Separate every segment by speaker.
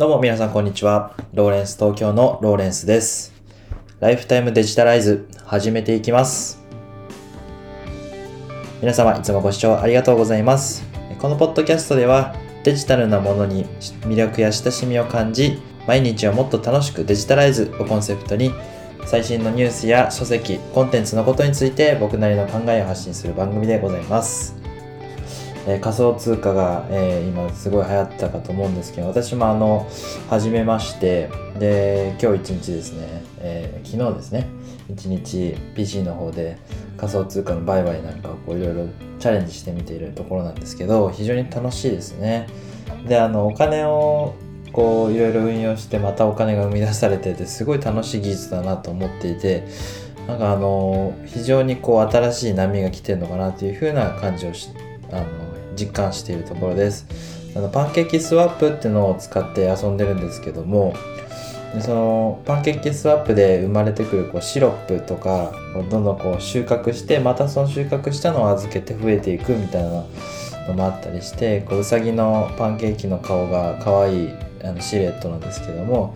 Speaker 1: どうも皆さんこんにちは。ローレンス東京のローレンスです。ライフタイムデジタライズ始めていきます。皆様いつもご視聴ありがとうございます。このポッドキャストではデジタルなものに魅力や親しみを感じ、毎日をもっと楽しくデジタライズをコンセプトに最新のニュースや書籍、コンテンツのことについて僕なりの考えを発信する番組でございます。えー仮想通貨が、えー今すごい流行ったかと思うんですけど私もあの始めましてで今日一日ですね、えー昨日ですね一日 PC の方で仮想通貨の売買なんかをいろいろチャレンジしてみているところなんですけど非常に楽しいですね。であのお金をこういろいろ運用してまたお金が生み出されててすごい楽しい技術だなと思っていてなんかあの非常にこう新しい波が来てるのかなというふうな感じをしあの実感しているところです。あのパンケーキスワップっていうのを使って遊んでるんですけどもでそのパンケーキスワップで生まれてくるこうシロップとかどんどんこう収穫してまたその収穫したのを預けて増えていくみたいなのもあったりしてこううさぎのパンケーキの顔が可愛いあのシルエットなんですけども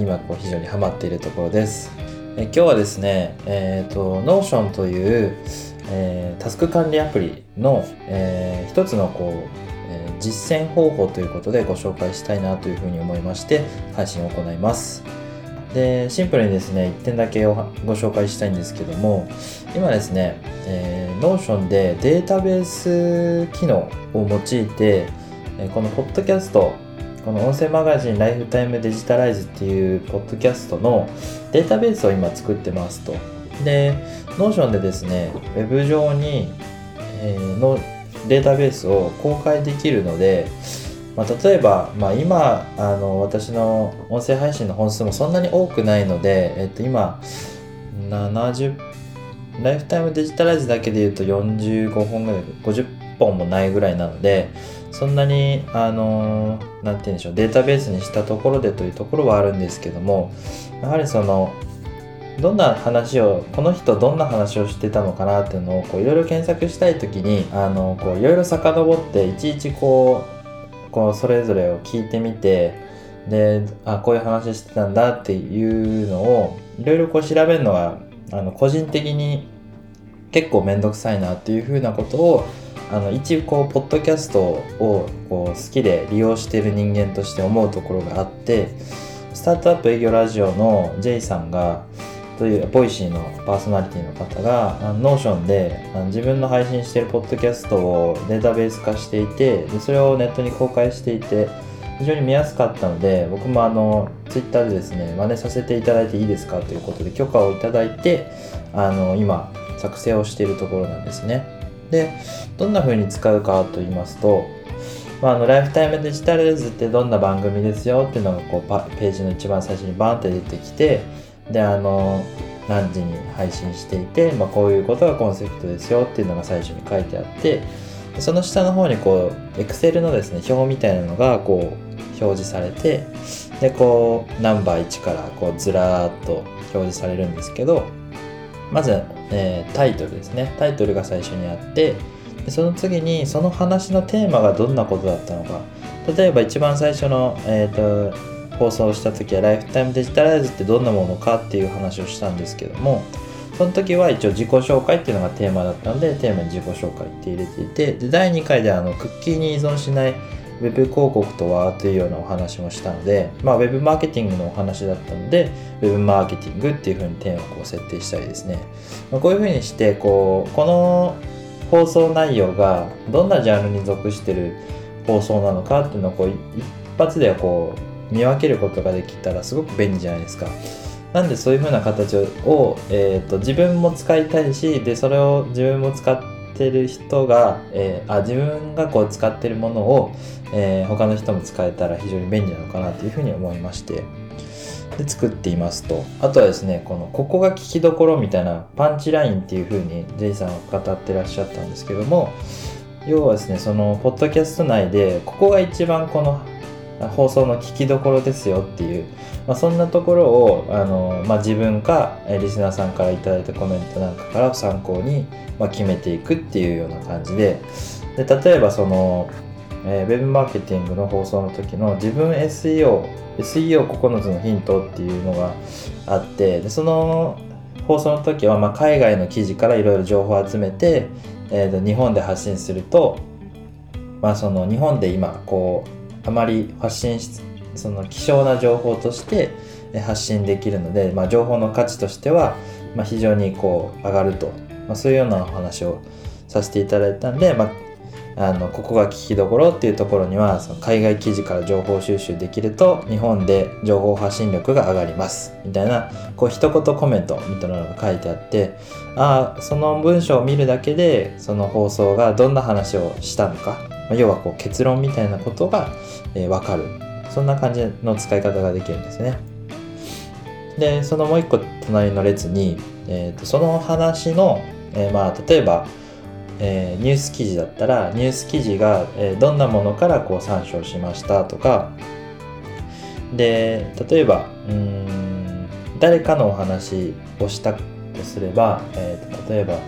Speaker 1: 今こう非常にハマっているところです。え今日はですね、えー、と Notion という、えータスク管理アプリの、えー一つのこう、えー実践方法ということでご紹介したいなというふうに思いまして配信を行いますでシンプルにですね1点だけおはご紹介したいんですけども今ですね、えー、Notion でデータベース機能を用いて、このポッドキャストこの音声マガジンライフタイムデジタライズっていうポッドキャストのデータベースを今作ってますと。で、Notion でですね、ウェブ上に、えーのデータベースを公開できるので、まあ、例えば、まあ、今あの私の音声配信の本数もそんなに多くないので、えっと、今70ライフタイムデジタライズだけで言うと45本ぐらい50本もないぐらいなのでそんなにあのなんて言うんでしょうデータベースにしたところでというところはあるんですけどもやはりそのどんな話をこの人どんな話をしてたのかなっていうのをいろいろ検索したい時にいろいろ遡っていちいちこうこうそれぞれを聞いてみてであこういう話してたんだっていうのをいろいろ調べるのがあの個人的に結構面倒くさいなっていうふうなことをあの一こうポッドキャストをこう好きで利用している人間として思うところがあってスタートアップ営業ラジオの J さんがというボイシーのパーソナリティの方がノーションで自分の配信しているポッドキャストをデータベース化していてでそれをネットに公開していて非常に見やすかったので僕もあのツイッターでですね真似させていただいていいですかということで許可をいただいてあの今作成をしているところなんですね。でどんな風に使うかと言いますと、まあ、あのライフタイムデジタルズってどんな番組ですよっていうのがこうパページの一番最初にバーンって出てきてであの何時に配信していて、まあ、こういうことがコンセプトですよっていうのが最初に書いてあってその下の方にこう Excel のですね表みたいなのがこう表示されてでこうナンバー1からこうずらーっと表示されるんですけどまず、えータイトルですね。タイトルが最初にあってでその次にその話のテーマがどんなことだったのか。例えば一番最初の、えー、と放送した時はライフタイムデジタライズってどんなものかっていう話をしたんですけどもその時は一応自己紹介っていうのがテーマだったのでテーマに自己紹介って入れていてで第2回であのクッキーに依存しないウェブ広告とはというようなお話もしたので、まあ、ウェブマーケティングのお話だったのでウェブマーケティングっていうふうにテーマをこう設定したりですね、まあ、こういうふうにしてこうこの放送内容がどんなジャンルに属してる放送なのかっていうのをこう一発ではこう見分けることができたらすごく便利じゃないですか。なんでそういう風な形を、えー、と自分も使いたいしでそれを自分も使ってる人が、えーあ自分がこう使ってるものを、えー他の人も使えたら非常に便利なのかなというふうに思いましてで作っていますとあとはですねこのここが聞きどころみたいなパンチラインっていう風に J さんは語ってらっしゃったんですけども要はですねそのポッドキャスト内でここが一番この放送の聞きどころですよっていう、まあ、そんなところをあの、まあ、自分かリスナーさんから頂いたコメントなんかから参考に、まあ、決めていくっていうような感じでで例えばその、えー、ウェブマーケティングの放送の時の自分 SEO、SEO9 つのヒントっていうのがあって、でその放送の時は、ま、海外の記事からいろいろ情報を集めて、えー、日本で発信すると、まあ、その日本で今こうあまり発信しその希少な情報として発信できるので、まあ、情報の価値としては、ま、非常にこう上がると、まあ、そういうようなお話をさせていただいたんで、まあ、あのここが聞きどころっていうところにはその海外記事から情報収集できると日本で情報発信力が上がります。みたいなこう一言コメントみたいなのが書いてあってああその文章を見るだけでその放送がどんな話をしたのか、まあ、要はこう結論みたいなことが、えー、分かる。そんな感じの使い方ができるんですね。でそのもう一個隣の列に、えーと、その話の、えー、まあ例えばえー、ニュース記事だったらニュース記事が、えー、どんなものからこう参照しましたとかで例えばうん誰かのお話をしたとすれば、えー、例えば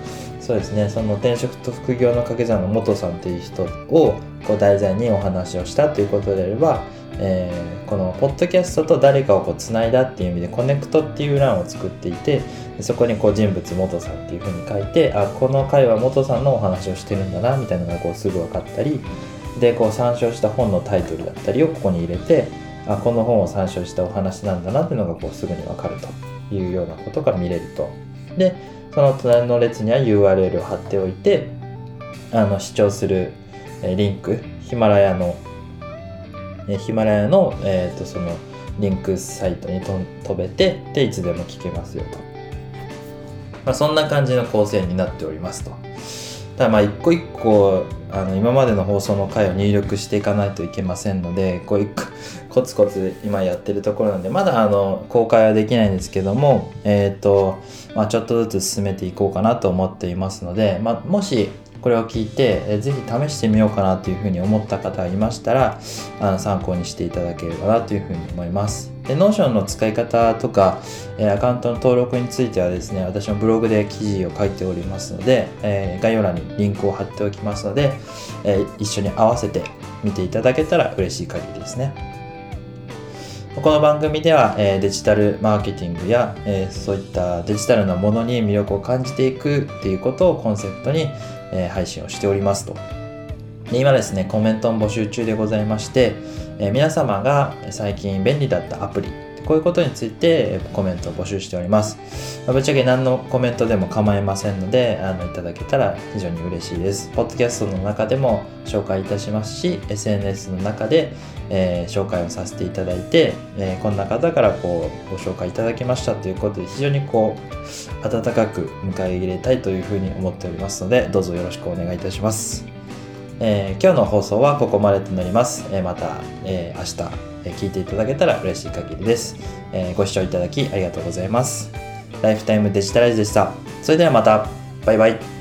Speaker 1: そうですねその転職と副業の掛け算の元さんっていう人をこう題材にお話をしたということであれば、えー、このポッドキャストと誰かをこうつないだっていう意味でコネクトっていう欄を作っていてそこにこう人物元さんっていうふうに書いてあこの回は元さんのお話をしてるんだなみたいなのがこうすぐ分かったりでこう参照した本のタイトルだったりをここに入れてあこの本を参照したお話なんだなっていうのがこうすぐに分かるというようなことが見れるとでその隣の列には URL を貼っておいてあの視聴するリンクヒマラヤのヒマラヤの、えーと、そのリンクサイトに飛べてでいつでも聞けますよとまあ、そんな感じの構成になっておりますと。ただまあ一個一個あの今までの放送の回を入力していかないといけませんのでこう一個コツコツ今やってるところなんでまだあの公開はできないんですけどもえっ、ー、と、まあ、ちょっとずつ進めていこうかなと思っていますので、まあ、もしこれを聞いて、えー、ぜひ試してみようかなというふうに思った方がいましたらあの参考にしていただければなというふうに思います。で、Notion の使い方とか、え、アカウントの登録についてはですね、私のブログで記事を書いておりますので、えー、概要欄にリンクを貼っておきますので、えー、一緒に合わせて見ていただけたら嬉しい限りですね。この番組では、え、デジタルマーケティングや、え、そういったデジタルなものに魅力を感じていくっていうことをコンセプトに、え、配信をしておりますと。で今ですね、コメントも募集中でございまして、え皆様が最近便利だったアプリこういうことについてコメントを募集しております。まあ、ぶっちゃけ何のコメントでも構いませんので、あのいただけたら非常に嬉しいです。ポッドキャストの中でも紹介いたしますし、SNS の中で、えー、紹介をさせていただいて、えー、こんな方からこうご紹介いただきましたということで、非常にこう、温かく迎え入れたいというふうに思っておりますので、どうぞよろしくお願いいたします。えー、今日の放送はここまでとなります。えー、また、えー、明日、え聞いていただけたら嬉しい限りです、えご視聴いただきありがとうございます。ライフタイムデジタライズでした。それではまた。バイバイ。